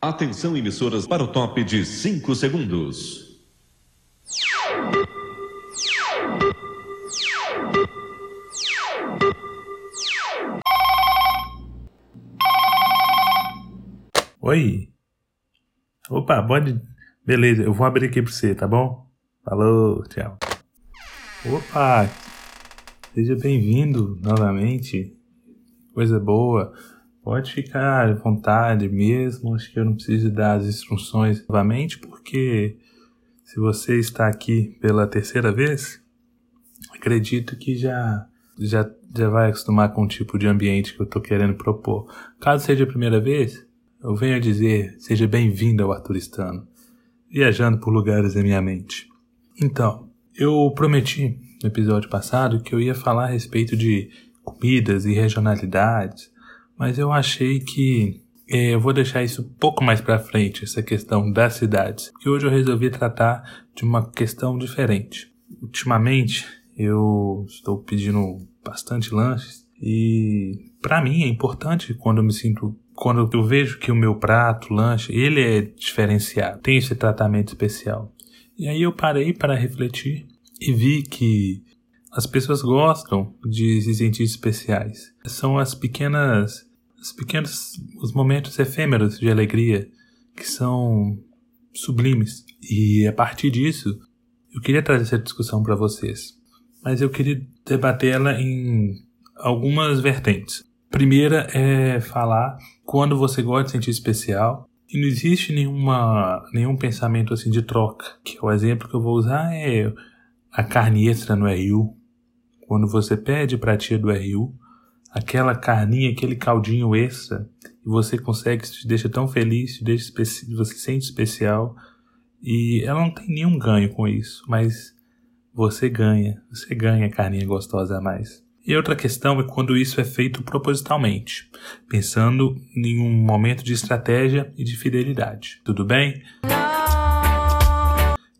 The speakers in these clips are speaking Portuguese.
Atenção, emissoras, para o top de 5 segundos. Oi. Opa, pode. Beleza, eu vou abrir aqui pra você, tá bom? Falou, tchau. Opa! Seja bem-vindo novamente. Coisa boa. Pode ficar à vontade mesmo. Acho que eu não preciso dar as instruções novamente, porque se você está aqui pela terceira vez, acredito que já já, já vai acostumar com o tipo de ambiente que eu estou querendo propor. Caso seja a primeira vez, eu venho a dizer: seja bem-vindo ao Arturistano, viajando por lugares da minha mente. Então, eu prometi no episódio passado que eu ia falar a respeito de comidas e regionalidades, mas eu achei que é, eu vou deixar isso um pouco mais para frente, essa questão das cidades, que hoje eu resolvi tratar de uma questão diferente. Ultimamente, eu estou pedindo bastante lanches e para mim é importante quando eu me sinto quando eu vejo que o meu prato, lanche, ele é diferenciado, tem esse tratamento especial. E aí eu parei para refletir e vi que as pessoas gostam de se sentir especiais. São as pequenas, os pequenos, os momentos efêmeros de alegria que são sublimes. E a partir disso, eu queria trazer essa discussão para vocês. Mas eu queria debatê-la em algumas vertentes. Primeira é falar quando você gosta de sentir especial. E não existe nenhuma, nenhum pensamento assim de troca. Que o exemplo que eu vou usar é a carne extra no RU. Quando você pede para a tia do RU, aquela carninha, aquele caldinho extra, e você consegue, te deixa tão feliz, te deixa você se sente especial. E ela não tem nenhum ganho com isso, mas você ganha, você ganha a carninha gostosa a mais. E outra questão é quando isso é feito propositalmente, pensando em um momento de estratégia e de fidelidade. Tudo bem?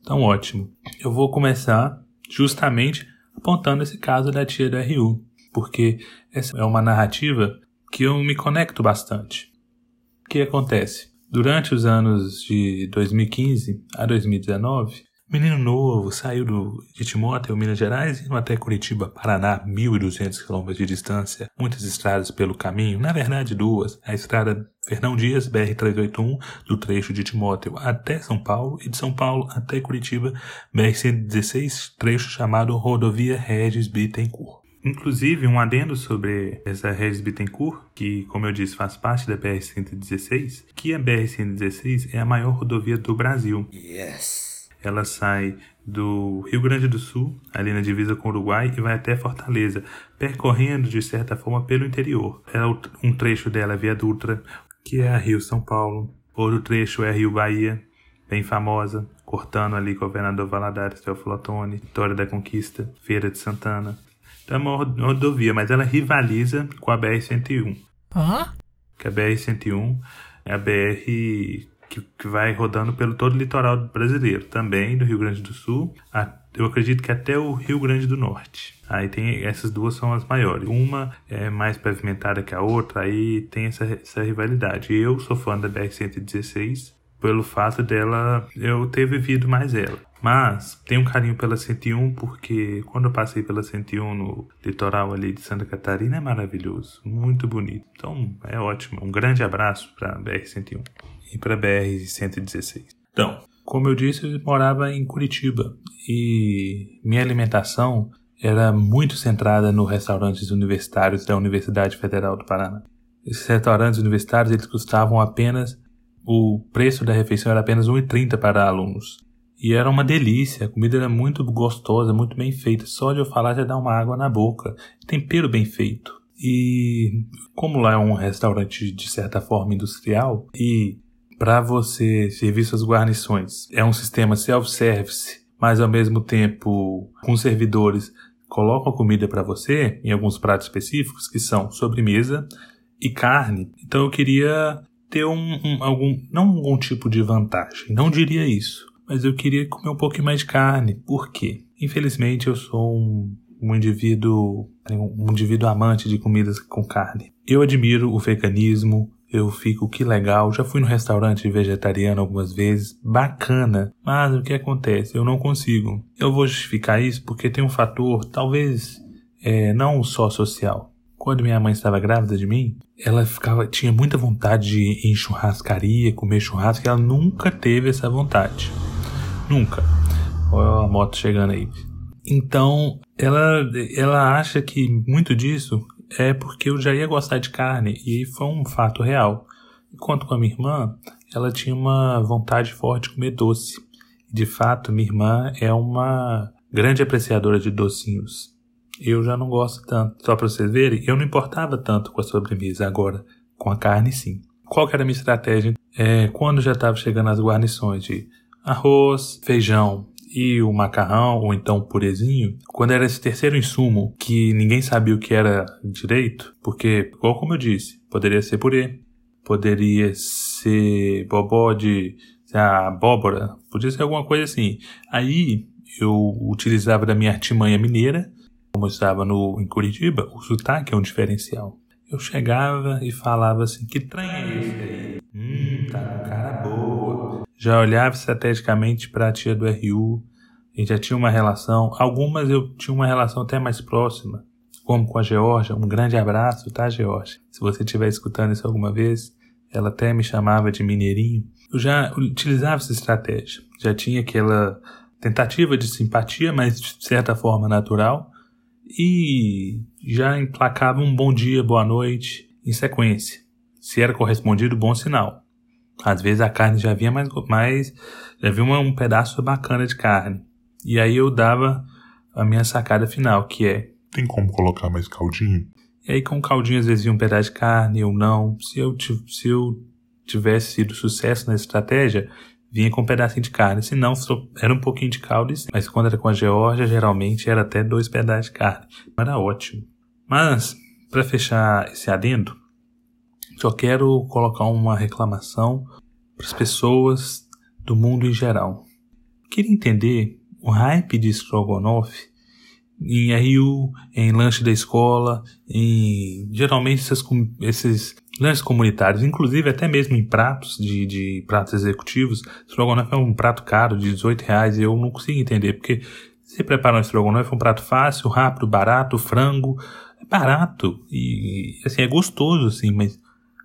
Então, ótimo. Eu vou começar justamente apontando esse caso da tia da RU, porque essa é uma narrativa que eu me conecto bastante. O que acontece? Durante os anos de 2015 a 2019, Menino novo, saiu do, de Timóteo, Minas Gerais, indo até Curitiba, Paraná, 1.200 quilômetros de distância, muitas estradas pelo caminho, na verdade duas, a estrada Fernão Dias, BR-381, do trecho de Timóteo até São Paulo, e de São Paulo até Curitiba, BR-116, trecho chamado Rodovia Regis Bittencourt. Inclusive, um adendo sobre essa Regis Bittencourt, que, como eu disse, faz parte da BR-116, que a BR-116 é a maior rodovia do Brasil. Yes! ela sai do Rio Grande do Sul, ali na divisa com o Uruguai, e vai até Fortaleza, percorrendo de certa forma pelo interior. É um trecho dela é Via Dutra, que é a Rio São Paulo. Outro trecho é a Rio Bahia, bem famosa, cortando ali Governador Valadares, Teófilo Otoni, Vitória da Conquista, Feira de Santana. É uma rodovia, mas ela rivaliza com a BR-101. Hã? Que a BR-101 é a BR que, que vai rodando pelo todo o litoral brasileiro, também do Rio Grande do Sul, a, eu acredito que até o Rio Grande do Norte. Aí tem essas duas são as maiores. Uma é mais pavimentada que a outra, aí tem essa, essa rivalidade. Eu sou fã da BR-116 pelo fato dela eu ter vivido mais ela. Mas tenho um carinho pela 101 porque quando eu passei pela 101 no litoral ali de Santa Catarina é maravilhoso, muito bonito. Então é ótimo. Um grande abraço para a BR-101 e para a BR-116. Então, como eu disse, eu morava em Curitiba e minha alimentação era muito centrada nos restaurantes universitários da Universidade Federal do Paraná. Esses restaurantes universitários eles custavam apenas o preço da refeição era apenas 1,30 para alunos. E era uma delícia, a comida era muito gostosa, muito bem feita. Só de eu falar já dá uma água na boca. Tempero bem feito. E como lá é um restaurante de certa forma industrial e para você servir suas guarnições. É um sistema self-service, mas ao mesmo tempo com servidores colocam a comida para você em alguns pratos específicos que são sobremesa e carne. Então eu queria ter um, um algum não algum tipo de vantagem, não diria isso, mas eu queria comer um pouquinho mais de carne. Por quê? Infelizmente eu sou um, um indivíduo um indivíduo amante de comidas com carne. Eu admiro o veganismo, eu fico que legal. Já fui no restaurante vegetariano algumas vezes, bacana. Mas o que acontece? Eu não consigo. Eu vou justificar isso porque tem um fator, talvez é, não só social. Quando minha mãe estava grávida de mim, ela ficava tinha muita vontade de ir em churrascaria, comer churrasco, e ela nunca teve essa vontade. Nunca. Olha a moto chegando aí. Então, ela, ela acha que muito disso é porque eu já ia gostar de carne e foi um fato real. Enquanto com a minha irmã, ela tinha uma vontade forte de comer doce. De fato, minha irmã é uma grande apreciadora de docinhos. Eu já não gosto tanto. Só para vocês verem, eu não importava tanto com a sobremesa, agora com a carne sim. Qual era a minha estratégia? É, quando já estava chegando as guarnições de arroz, feijão e o macarrão, ou então o purezinho, quando era esse terceiro insumo que ninguém sabia o que era direito, porque, igual como eu disse, poderia ser purê, poderia ser bobó de abóbora, podia ser alguma coisa assim. Aí eu utilizava da minha artimanha mineira, como eu estava no, em Curitiba, o sotaque é um diferencial. Eu chegava e falava assim: que trem é esse aí? Hum, tá com cara boa. Já olhava estrategicamente para a tia do RU, a gente já tinha uma relação. Algumas eu tinha uma relação até mais próxima, como com a Georgia. Um grande abraço, tá, Georgia? Se você estiver escutando isso alguma vez, ela até me chamava de Mineirinho. Eu já utilizava essa estratégia. Já tinha aquela tentativa de simpatia, mas de certa forma natural. E já emplacava um bom dia, boa noite em sequência. Se era correspondido, bom sinal. Às vezes a carne já vinha mais, mais já vinha um pedaço bacana de carne. E aí eu dava a minha sacada final, que é tem como colocar mais caldinho? E aí com o caldinho às vezes vinha um pedaço de carne ou não. Se eu, se eu tivesse sido sucesso na estratégia, vinha com um pedacinho de carne. Se não, era um pouquinho de caldo, mas quando era com a Geórgia, geralmente era até dois pedaços de carne. Era ótimo. Mas, para fechar esse adendo, só quero colocar uma reclamação para as pessoas do mundo em geral. Queria entender o hype de Strogonoff em RU, em lanche da escola, em geralmente esses, esses lanches comunitários, inclusive até mesmo em pratos de, de pratos executivos. Strogonoff é um prato caro de 18 reais e eu não consigo entender, porque você prepara um estrogonofe, é um prato fácil, rápido, barato, frango, é barato e assim é gostoso assim, mas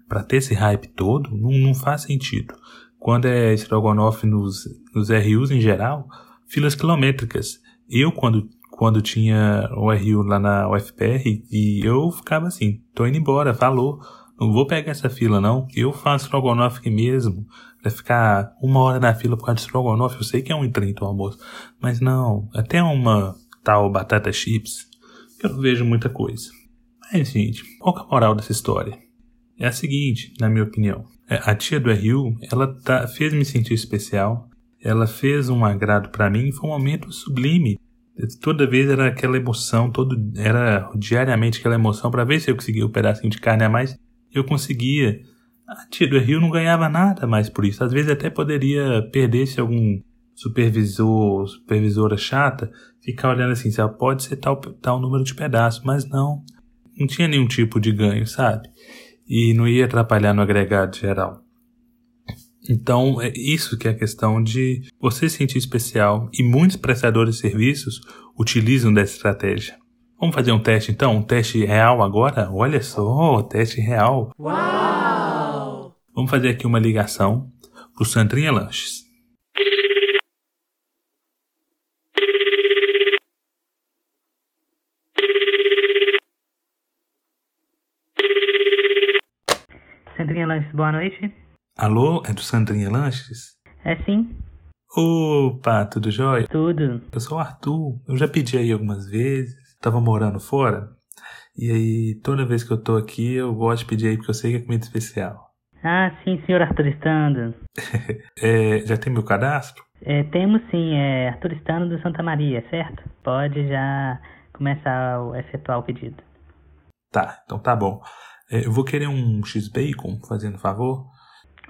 para ter esse hype todo não, não faz sentido. Quando é estrogonofe nos, nos RUs em geral, filas quilométricas. Eu quando quando tinha o RU lá na UFPR e eu ficava assim, tô indo embora, falou, não vou pegar essa fila não, eu faço estrogonofe aqui mesmo, vai ficar uma hora na fila por causa de estrogonofe, eu sei que é um 30 o almoço, mas não, até uma tal batata chips, eu não vejo muita coisa. Mas gente, qual é a moral dessa história? É a seguinte, na minha opinião, é, a tia do RU, ela tá, fez me sentir especial, ela fez um agrado para mim, foi um momento sublime Toda vez era aquela emoção, todo era diariamente aquela emoção para ver se eu conseguia um pedacinho de carne a mais. Eu conseguia. A tia do Rio não ganhava nada mais por isso. Às vezes até poderia perder se algum supervisor, supervisora chata, ficar olhando assim, se pode ser tal, tal número de pedaços, mas não. Não tinha nenhum tipo de ganho, sabe? E não ia atrapalhar no agregado geral. Então, é isso que é a questão de você se sentir especial e muitos prestadores de serviços utilizam dessa estratégia. Vamos fazer um teste então? Um teste real agora? Olha só, teste real. Uau! Vamos fazer aqui uma ligação para o Sandrinha Lanches. Sandrinha Lanches, boa noite. Alô, é do Sandrinha Lanches? É sim. Opa, tudo jóia? Tudo. Eu sou o Arthur. Eu já pedi aí algumas vezes. Tava morando fora. E aí, toda vez que eu tô aqui, eu gosto de pedir aí porque eu sei que é comida especial. Ah, sim, senhor Arthur Estando. é, já tem meu cadastro? É, temos sim, é Arthur Estando do Santa Maria, certo? Pode já começar a efetuar o pedido. Tá, então tá bom. É, eu vou querer um X-Bacon, fazendo favor.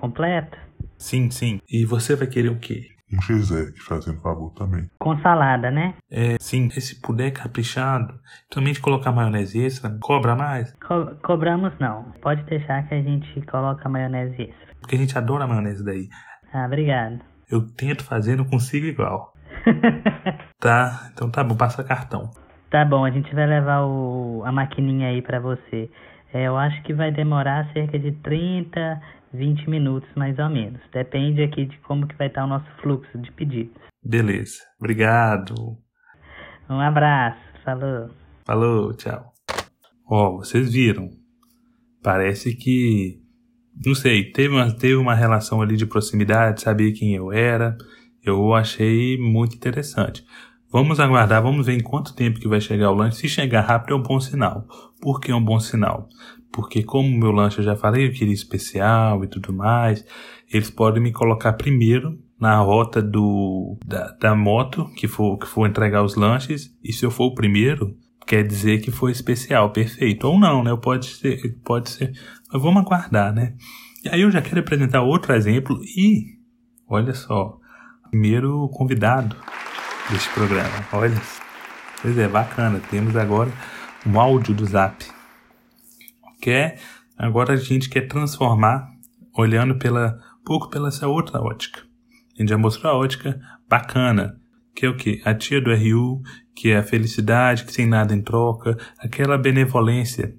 Completo? Sim, sim. E você vai querer o quê? um X-Egg, fazendo favor também. Com salada, né? É, sim, se puder caprichado, também de colocar maionese extra, cobra mais, Co- cobramos não. Pode deixar que a gente coloca maionese extra. porque a gente adora maionese daí. Ah, obrigado. Eu tento fazer, não consigo igual. Tá? Então tá bom, passa cartão. tá bom, a gente vai levar o, a maquininha aí pra você. É, eu acho que vai demorar cerca de 30, 20 minutos mais ou menos. Depende aqui de como que vai estar o nosso fluxo de pedidos. Beleza. Obrigado. Um abraço, falou. Falou, tchau. Ó, vocês viram. Parece que. Não sei, teve uma, teve uma relação ali de proximidade, sabia quem eu era. Eu achei muito interessante. Vamos aguardar, vamos ver em quanto tempo que vai chegar o lanche. Se chegar rápido é um bom sinal. Por que é um bom sinal? Porque como meu lanche eu já falei, eu queria especial e tudo mais, eles podem me colocar primeiro na rota do da, da moto que for que for entregar os lanches e se eu for o primeiro quer dizer que foi especial, perfeito ou não, né? Pode ser, pode ser. Mas vamos aguardar, né? E aí eu já quero apresentar outro exemplo e olha só, primeiro convidado deste programa. Olha, pois é, bacana. Temos agora um áudio do Zap. Quer agora a gente quer transformar olhando pela pouco pela essa outra ótica. A gente já mostrou a ótica bacana, que é o que? A tia do RU, que é a felicidade, que sem nada em troca, aquela benevolência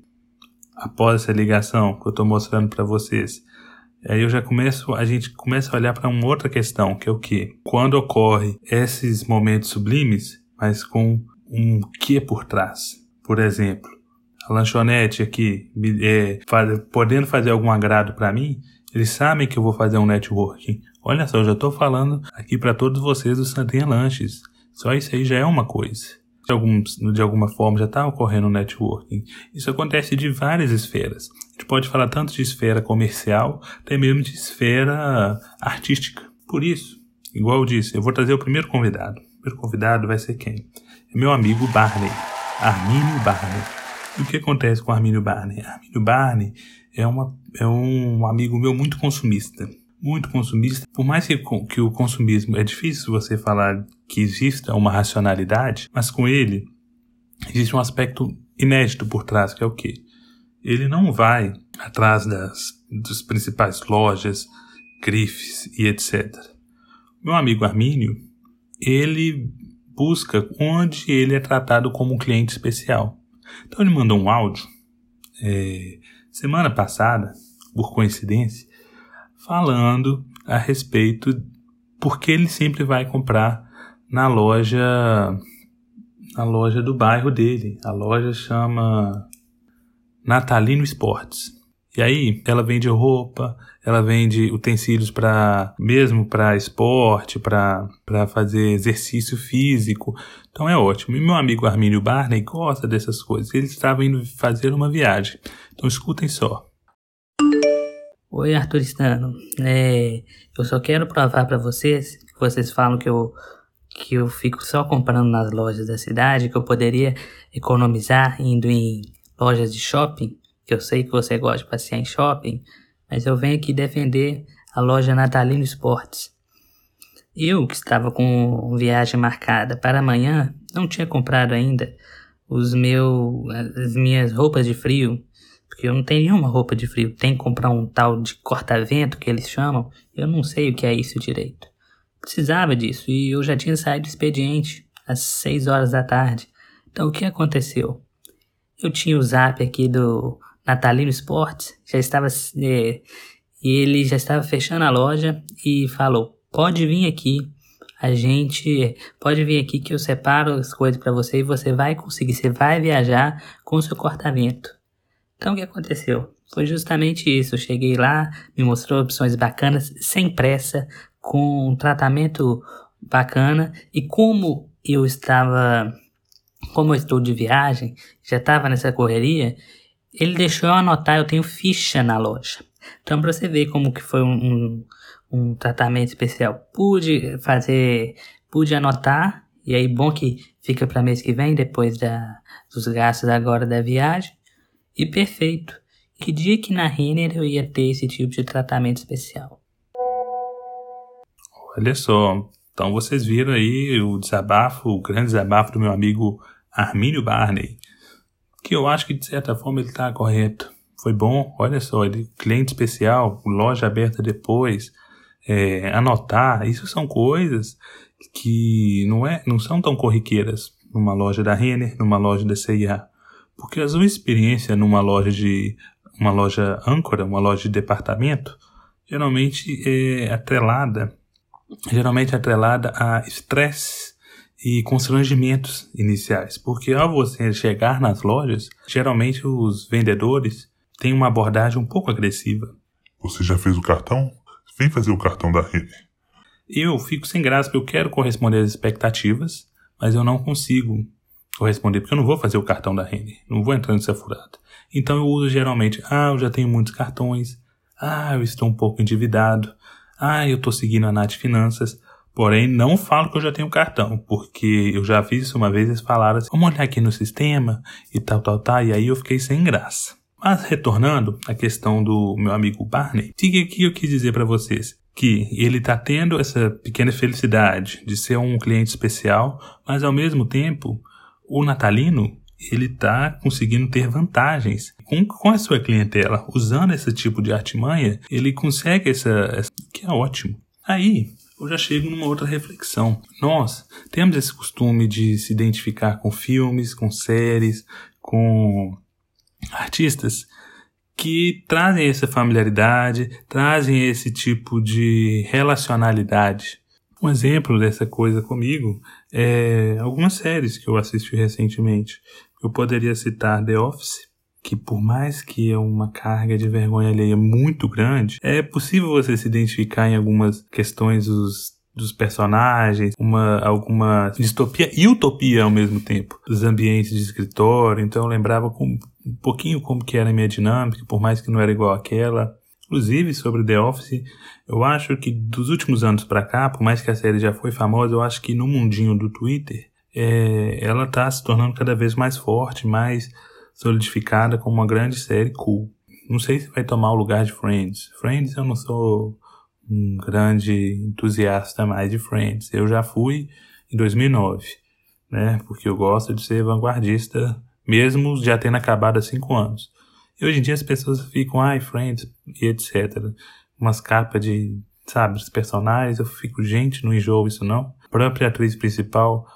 após essa ligação que eu estou mostrando para vocês. Aí eu já começo, a gente começa a olhar para uma outra questão, que é o que? Quando ocorre esses momentos sublimes, mas com um que por trás. Por exemplo, a lanchonete aqui, é, faz- podendo fazer algum agrado para mim, eles sabem que eu vou fazer um networking. Olha só, eu já estou falando aqui para todos vocês do Santinha Lanches. Só isso aí já é uma coisa. De, de alguma forma já está ocorrendo um networking. Isso acontece de várias esferas. A gente pode falar tanto de esfera comercial, até mesmo de esfera artística. Por isso, igual eu disse, eu vou trazer o primeiro convidado. O primeiro convidado vai ser quem? É meu amigo Barney, Armínio Barney. O que acontece com Armínio Barney? Armínio Barney é, uma, é um amigo meu muito consumista. Muito consumista. Por mais que, que o consumismo é difícil você falar que exista uma racionalidade, mas com ele existe um aspecto inédito por trás, que é o quê? Ele não vai atrás das, das principais lojas, grifes e etc. Meu amigo Armínio, ele busca onde ele é tratado como um cliente especial. Então ele mandou um áudio é, semana passada, por coincidência, falando a respeito porque ele sempre vai comprar na loja na loja do bairro dele. A loja chama Natalino Esportes. E aí ela vende roupa, ela vende utensílios para mesmo para esporte, para para fazer exercício físico. Então é ótimo. E meu amigo Armínio Barney gosta dessas coisas. Ele estava indo fazer uma viagem. Então escutem só. Oi, Arturistano. É, eu só quero provar pra vocês que vocês falam que eu que eu fico só comprando nas lojas da cidade, que eu poderia economizar indo em lojas de shopping, que eu sei que você gosta de passear em shopping, mas eu venho aqui defender a loja Natalino Esportes. Eu, que estava com viagem marcada para amanhã, não tinha comprado ainda os meu, as minhas roupas de frio, porque eu não tenho nenhuma roupa de frio. Tem que comprar um tal de corta-vento que eles chamam. Eu não sei o que é isso direito. Precisava disso e eu já tinha saído do expediente às 6 horas da tarde. Então o que aconteceu? Eu tinha o zap aqui do Natalino Esportes, já estava é, ele já estava fechando a loja e falou: "Pode vir aqui, a gente pode vir aqui que eu separo as coisas para você e você vai conseguir, você vai viajar com o seu corta-vento". Então o que aconteceu? Foi justamente isso. Eu cheguei lá, me mostrou opções bacanas, sem pressa, com um tratamento bacana e como eu estava, como eu estou de viagem, já estava nessa correria, ele deixou eu anotar, eu tenho ficha na loja. Então para você ver como que foi um, um, um tratamento especial, pude fazer, pude anotar e aí bom que fica para mês que vem depois da, dos gastos agora da viagem. E perfeito. Que dia que na Renner eu ia ter esse tipo de tratamento especial? Olha só, Então vocês viram aí o desabafo, o grande desabafo do meu amigo Armínio Barney, que eu acho que de certa forma ele está correto. Foi bom, olha só, ele, cliente especial, loja aberta depois, é, anotar, isso são coisas que não, é, não são tão corriqueiras numa loja da Renner, numa loja da CIA. Porque a sua experiência numa loja de uma loja âncora, uma loja de departamento, geralmente é atrelada, geralmente atrelada a estresse e constrangimentos iniciais, porque ao você chegar nas lojas, geralmente os vendedores têm uma abordagem um pouco agressiva. Você já fez o cartão? Vem fazer o cartão da Renner. Eu fico sem graça porque eu quero corresponder às expectativas, mas eu não consigo corresponder porque eu não vou fazer o cartão da Renner, não vou entrar nessa furada. Então eu uso geralmente, ah, eu já tenho muitos cartões, ah, eu estou um pouco endividado, ah, eu estou seguindo a Nath Finanças, porém não falo que eu já tenho cartão, porque eu já fiz isso uma vez, eles falaram assim, vamos olhar aqui no sistema e tal, tal, tal, e aí eu fiquei sem graça. Mas retornando à questão do meu amigo Barney, o que eu quis dizer para vocês? que ele está tendo essa pequena felicidade de ser um cliente especial, mas ao mesmo tempo o natalino ele está conseguindo ter vantagens com, com a sua clientela. Usando esse tipo de artimanha, ele consegue essa, essa que é ótimo. Aí eu já chego numa outra reflexão. Nós temos esse costume de se identificar com filmes, com séries, com artistas que trazem essa familiaridade, trazem esse tipo de relacionalidade. Um exemplo dessa coisa comigo é algumas séries que eu assisti recentemente. Eu poderia citar The Office, que por mais que é uma carga de vergonha alheia muito grande, é possível você se identificar em algumas questões dos dos personagens, uma alguma distopia e utopia ao mesmo tempo dos ambientes de escritório. Então eu lembrava com, um pouquinho como que era a minha dinâmica, por mais que não era igual àquela. Inclusive sobre The Office, eu acho que dos últimos anos para cá, por mais que a série já foi famosa, eu acho que no mundinho do Twitter, é, ela está se tornando cada vez mais forte, mais solidificada como uma grande série cool. Não sei se vai tomar o lugar de Friends. Friends eu não sou um grande entusiasta mais de Friends. Eu já fui em 2009, né? Porque eu gosto de ser vanguardista, mesmo já tendo acabado há cinco anos. E hoje em dia as pessoas ficam, ai, Friends e etc. Umas capas de, sabe, os personagens. Eu fico, gente, não enjoo isso não. A própria atriz principal,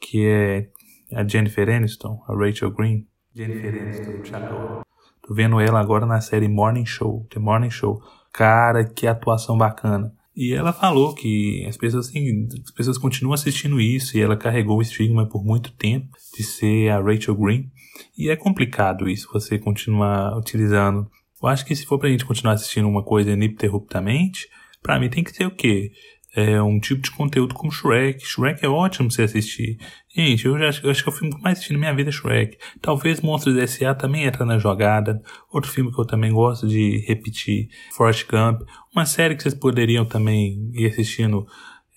que é a Jennifer Aniston, a Rachel Green. Jennifer Aniston, te adoro. Tô vendo ela agora na série Morning Show, The Morning Show cara, que atuação bacana. E ela falou que as pessoas, assim, as pessoas continuam assistindo isso e ela carregou o estigma por muito tempo de ser a Rachel Green. E é complicado isso, você continuar utilizando. Eu acho que se for pra gente continuar assistindo uma coisa ininterruptamente, pra mim tem que ser o quê? É, um tipo de conteúdo como Shrek. Shrek é ótimo você assistir. Gente, eu, já, eu acho que é o filme que mais assisti na minha vida é Shrek. Talvez Monstros S.A. também entra na jogada. Outro filme que eu também gosto de repetir, Forrest Gump. Uma série que vocês poderiam também ir assistindo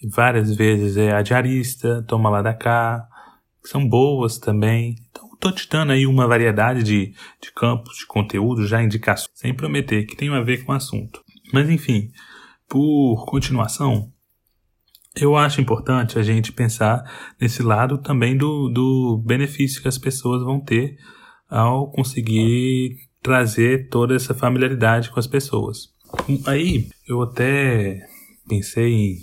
várias vezes é A Diarista, Toma Lá da Cá. São boas também. Então, tô te dando aí uma variedade de, de campos, de conteúdo, já indicações, sem prometer que tem a ver com o assunto. Mas enfim, por continuação, eu acho importante a gente pensar nesse lado também do, do benefício que as pessoas vão ter ao conseguir trazer toda essa familiaridade com as pessoas. Aí eu até pensei em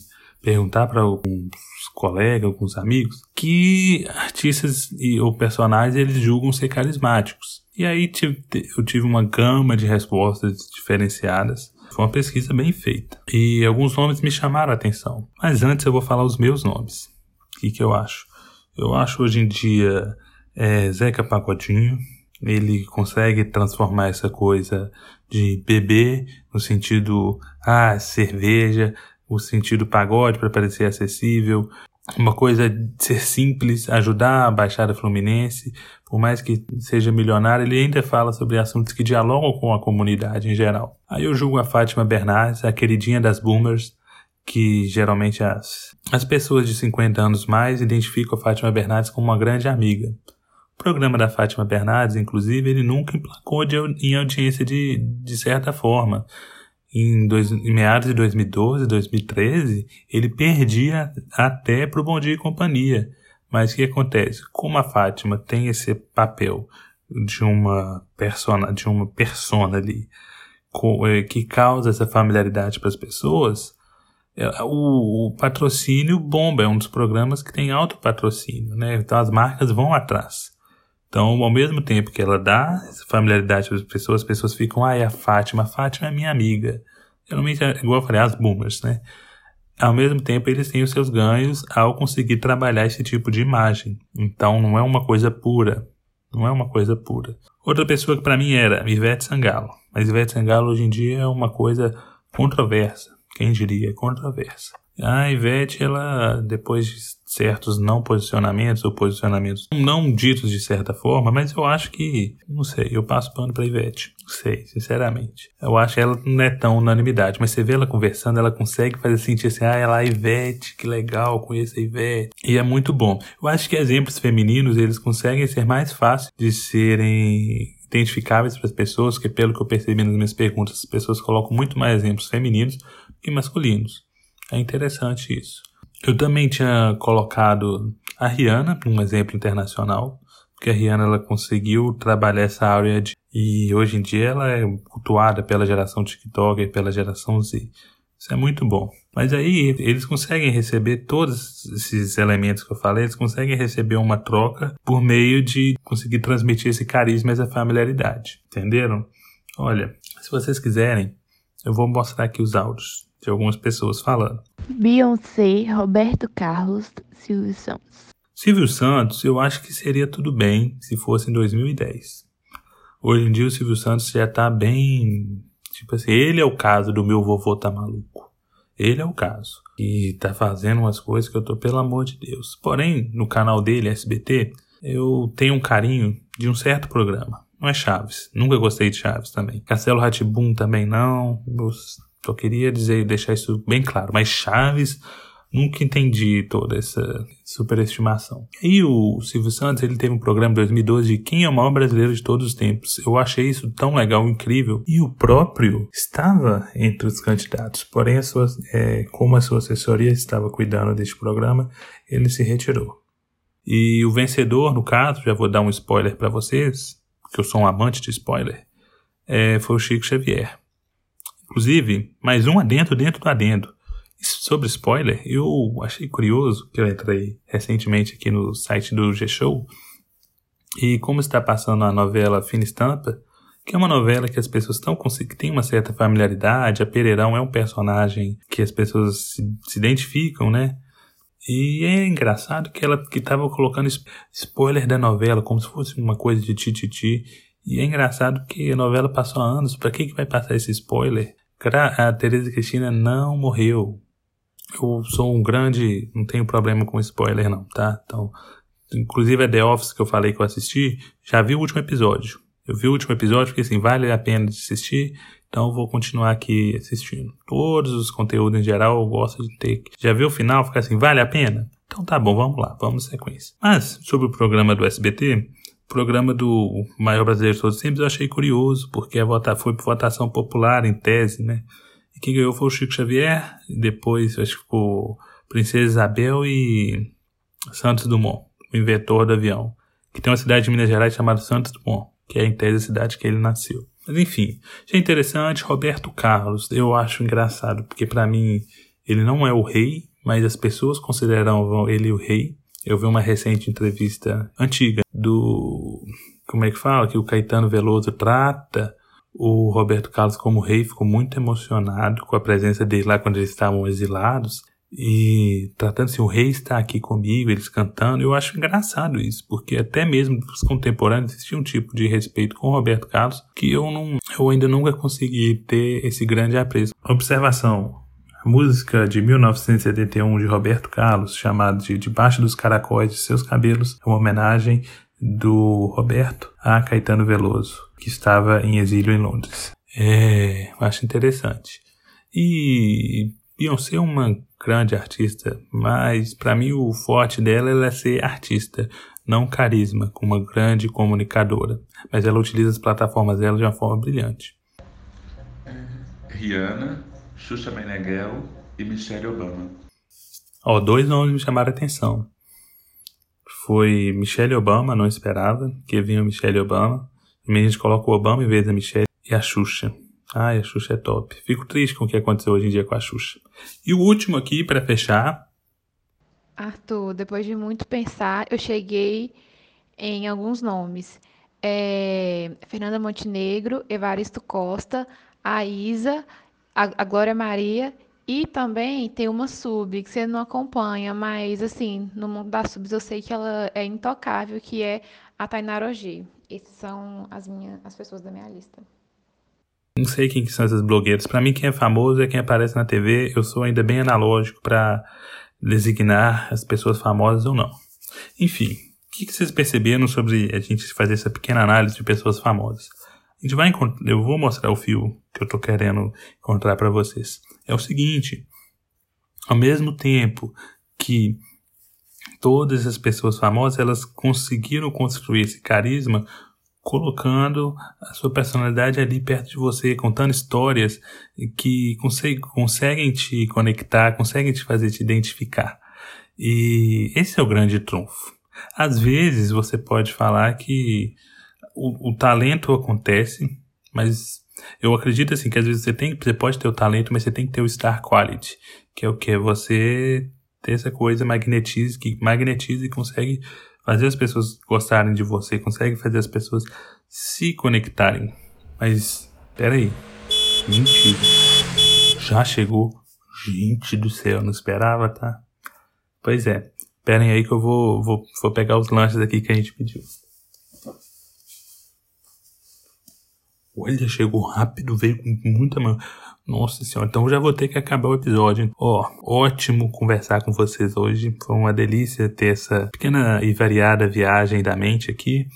perguntar para alguns colegas, alguns amigos, que artistas e, ou personagens eles julgam ser carismáticos. E aí eu tive uma gama de respostas diferenciadas foi uma pesquisa bem feita. E alguns nomes me chamaram a atenção. Mas antes eu vou falar os meus nomes. O que, que eu acho? Eu acho hoje em dia é, Zeca Pagodinho. Ele consegue transformar essa coisa de beber no sentido, ah, cerveja, o sentido pagode para parecer acessível, uma coisa de ser simples, ajudar a Baixada Fluminense, por mais que seja milionário, ele ainda fala sobre assuntos que dialogam com a comunidade em geral. Aí eu julgo a Fátima Bernardes, a queridinha das boomers, que geralmente as, as pessoas de 50 anos mais identificam a Fátima Bernardes como uma grande amiga. O programa da Fátima Bernardes, inclusive, ele nunca emplacou de, em audiência de, de certa forma. Em, dois, em meados de 2012, 2013, ele perdia até pro Bom Dia e Companhia. Mas o que acontece? Como a Fátima tem esse papel de uma persona, de uma persona ali eh, que causa essa familiaridade para as pessoas, é, o, o, patrocínio bomba, é um dos programas que tem alto patrocínio, né? Então as marcas vão atrás. Então, ao mesmo tempo que ela dá familiaridade para as pessoas, as pessoas ficam, ah, é a Fátima, a Fátima é minha amiga. Geralmente, é igual eu falei, as boomers, né? Ao mesmo tempo, eles têm os seus ganhos ao conseguir trabalhar esse tipo de imagem. Então, não é uma coisa pura. Não é uma coisa pura. Outra pessoa que para mim era Ivete Sangalo. Mas Ivete Sangalo hoje em dia é uma coisa controversa. Quem diria? Controversa. A Ivete, ela, depois de certos não posicionamentos ou posicionamentos não ditos de certa forma, mas eu acho que, não sei, eu passo pano pra Ivete. Não sei, sinceramente. Eu acho que ela não é tão unanimidade, mas você vê ela conversando, ela consegue fazer sentir assim, ah, ela é Ivete, que legal, conheço a Ivete. E é muito bom. Eu acho que exemplos femininos, eles conseguem ser mais fáceis de serem identificáveis para as pessoas, que pelo que eu percebi nas minhas perguntas, as pessoas colocam muito mais exemplos femininos que masculinos. É interessante isso. Eu também tinha colocado a Rihanna, um exemplo internacional, porque a Rihanna ela conseguiu trabalhar essa área de, e hoje em dia ela é cultuada pela geração TikTok e pela geração Z. Isso é muito bom. Mas aí eles conseguem receber todos esses elementos que eu falei, eles conseguem receber uma troca por meio de conseguir transmitir esse carisma, essa familiaridade. Entenderam? Olha, se vocês quiserem, eu vou mostrar aqui os áudios de algumas pessoas falando. Beyoncé, Roberto Carlos, Silvio Santos. Silvio Santos, eu acho que seria tudo bem se fosse em 2010. Hoje em dia o Silvio Santos já tá bem. Tipo assim, ele é o caso do meu vovô tá maluco. Ele é o caso. E tá fazendo umas coisas que eu tô, pelo amor de Deus. Porém, no canal dele, SBT, eu tenho um carinho de um certo programa. Não é Chaves. Nunca gostei de Chaves também. Castelo Ratibum também não. Eu queria dizer, deixar isso bem claro. Mas Chaves, nunca entendi toda essa superestimação. E o Silvio Santos, ele teve um programa em 2012 de quem é o maior brasileiro de todos os tempos. Eu achei isso tão legal, incrível. E o próprio estava entre os candidatos. Porém, a sua, é, como a sua assessoria estava cuidando deste programa, ele se retirou. E o vencedor, no caso, já vou dar um spoiler para vocês, que eu sou um amante de spoiler, é, foi o Chico Xavier. Inclusive, mais um adendo dentro do adendo. Sobre spoiler, eu achei curioso que eu entrei recentemente aqui no site do G-Show e como está passando a novela Fina Estampa, que é uma novela que as pessoas estão que tem uma certa familiaridade, a Pereirão é um personagem que as pessoas se, se identificam, né? E é engraçado que ela que estava colocando spoiler da novela como se fosse uma coisa de tititi. E é engraçado que a novela passou há anos, para que que vai passar esse spoiler? A Teresa Cristina não morreu. Eu sou um grande. Não tenho problema com spoiler, não, tá? Então, inclusive a The Office que eu falei que eu assisti, já vi o último episódio. Eu vi o último episódio porque assim, vale a pena de assistir. Então vou continuar aqui assistindo. Todos os conteúdos em geral eu gosto de ter. Já viu o final? Fica assim, vale a pena? Então tá bom, vamos lá, vamos sequência. Mas, sobre o programa do SBT, programa do maior brasileiro de todos os tempos eu achei curioso, porque a vota, foi por votação popular, em tese, né? E quem ganhou foi o Chico Xavier, depois acho que ficou Princesa Isabel e Santos Dumont, o inventor do avião. Que tem uma cidade de Minas Gerais chamada Santos Dumont, que é em tese a cidade que ele nasceu. Mas enfim, achei interessante, Roberto Carlos, eu acho engraçado, porque para mim ele não é o rei, mas as pessoas consideram ele o rei. Eu vi uma recente entrevista antiga do. Como é que fala? Que o Caetano Veloso trata o Roberto Carlos como rei, ficou muito emocionado com a presença dele lá quando eles estavam exilados. E tratando se assim, o rei está aqui comigo, eles cantando, eu acho engraçado isso, porque até mesmo os contemporâneos existia um tipo de respeito com o Roberto Carlos que eu não, eu ainda nunca consegui ter esse grande apreço. Observação: a música de 1971 de Roberto Carlos, chamada de Debaixo dos Caracóis de Seus Cabelos, é uma homenagem do Roberto a Caetano Veloso, que estava em exílio em Londres. É, acho interessante. E Beyoncé é uma grande artista, mas para mim o forte dela é ser artista, não carisma, como uma grande comunicadora. Mas ela utiliza as plataformas dela de uma forma brilhante. Rihanna, Xuxa Meneghel e Michelle Obama. Ó, dois nomes me chamaram a atenção. Foi Michelle Obama, não esperava que vinha Michelle Obama. E a gente coloca o Obama em vez da Michelle e a Xuxa. Ai, a Xuxa é top. Fico triste com o que aconteceu hoje em dia com a Xuxa. E o último aqui, para fechar. Arthur, depois de muito pensar, eu cheguei em alguns nomes. É, Fernanda Montenegro, Evaristo Costa, a Isa, a, a Glória Maria e também tem uma sub que você não acompanha, mas assim, no mundo das subs eu sei que ela é intocável, que é a Tainara Ogê. Essas são as minhas as pessoas da minha lista. Não sei quem que são essas blogueiras. Para mim, quem é famoso é quem aparece na TV. Eu sou ainda bem analógico para designar as pessoas famosas ou não. Enfim, o que, que vocês perceberam sobre a gente fazer essa pequena análise de pessoas famosas? Gente vai eu vou mostrar o fio que eu tô querendo encontrar para vocês. É o seguinte, ao mesmo tempo que todas as pessoas famosas, elas conseguiram construir esse carisma colocando a sua personalidade ali perto de você, contando histórias que consegue, conseguem te conectar, conseguem te fazer te identificar. E esse é o grande trunfo. Às vezes você pode falar que o, o talento acontece, mas eu acredito assim que às vezes você tem, você pode ter o talento, mas você tem que ter o star quality, que é o que você ter essa coisa magnetiza, que magnetiza e consegue fazer as pessoas gostarem de você, consegue fazer as pessoas se conectarem. Mas, peraí. Mentira. Já chegou. Gente do céu, não esperava, tá? Pois é. Esperem aí que eu vou, vou, vou pegar os lanches aqui que a gente pediu. Olha, chegou rápido, veio com muita mão. Nossa senhora, então já vou ter que acabar o episódio. Ó, oh, ótimo conversar com vocês hoje. Foi uma delícia ter essa pequena e variada viagem da mente aqui.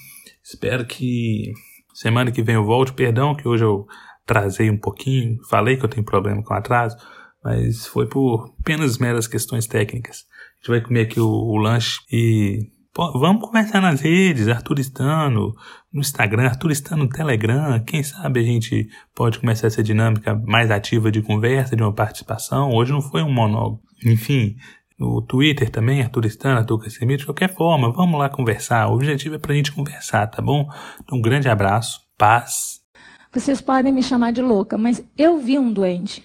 Espero que semana que vem eu volte. Perdão que hoje eu trazei um pouquinho. Falei que eu tenho problema com atraso, mas foi por apenas meras questões técnicas. A gente vai comer aqui o, o lanche e vamos conversar nas redes, Arturistano, no Instagram, Arturistano no Telegram. Quem sabe a gente pode começar essa dinâmica mais ativa de conversa, de uma participação. Hoje não foi um monólogo. Enfim, no Twitter também, Arturistano, Arthur Casemiro, de qualquer forma, vamos lá conversar. O objetivo é pra gente conversar, tá bom? Então, um grande abraço, paz. Vocês podem me chamar de louca, mas eu vi um doente.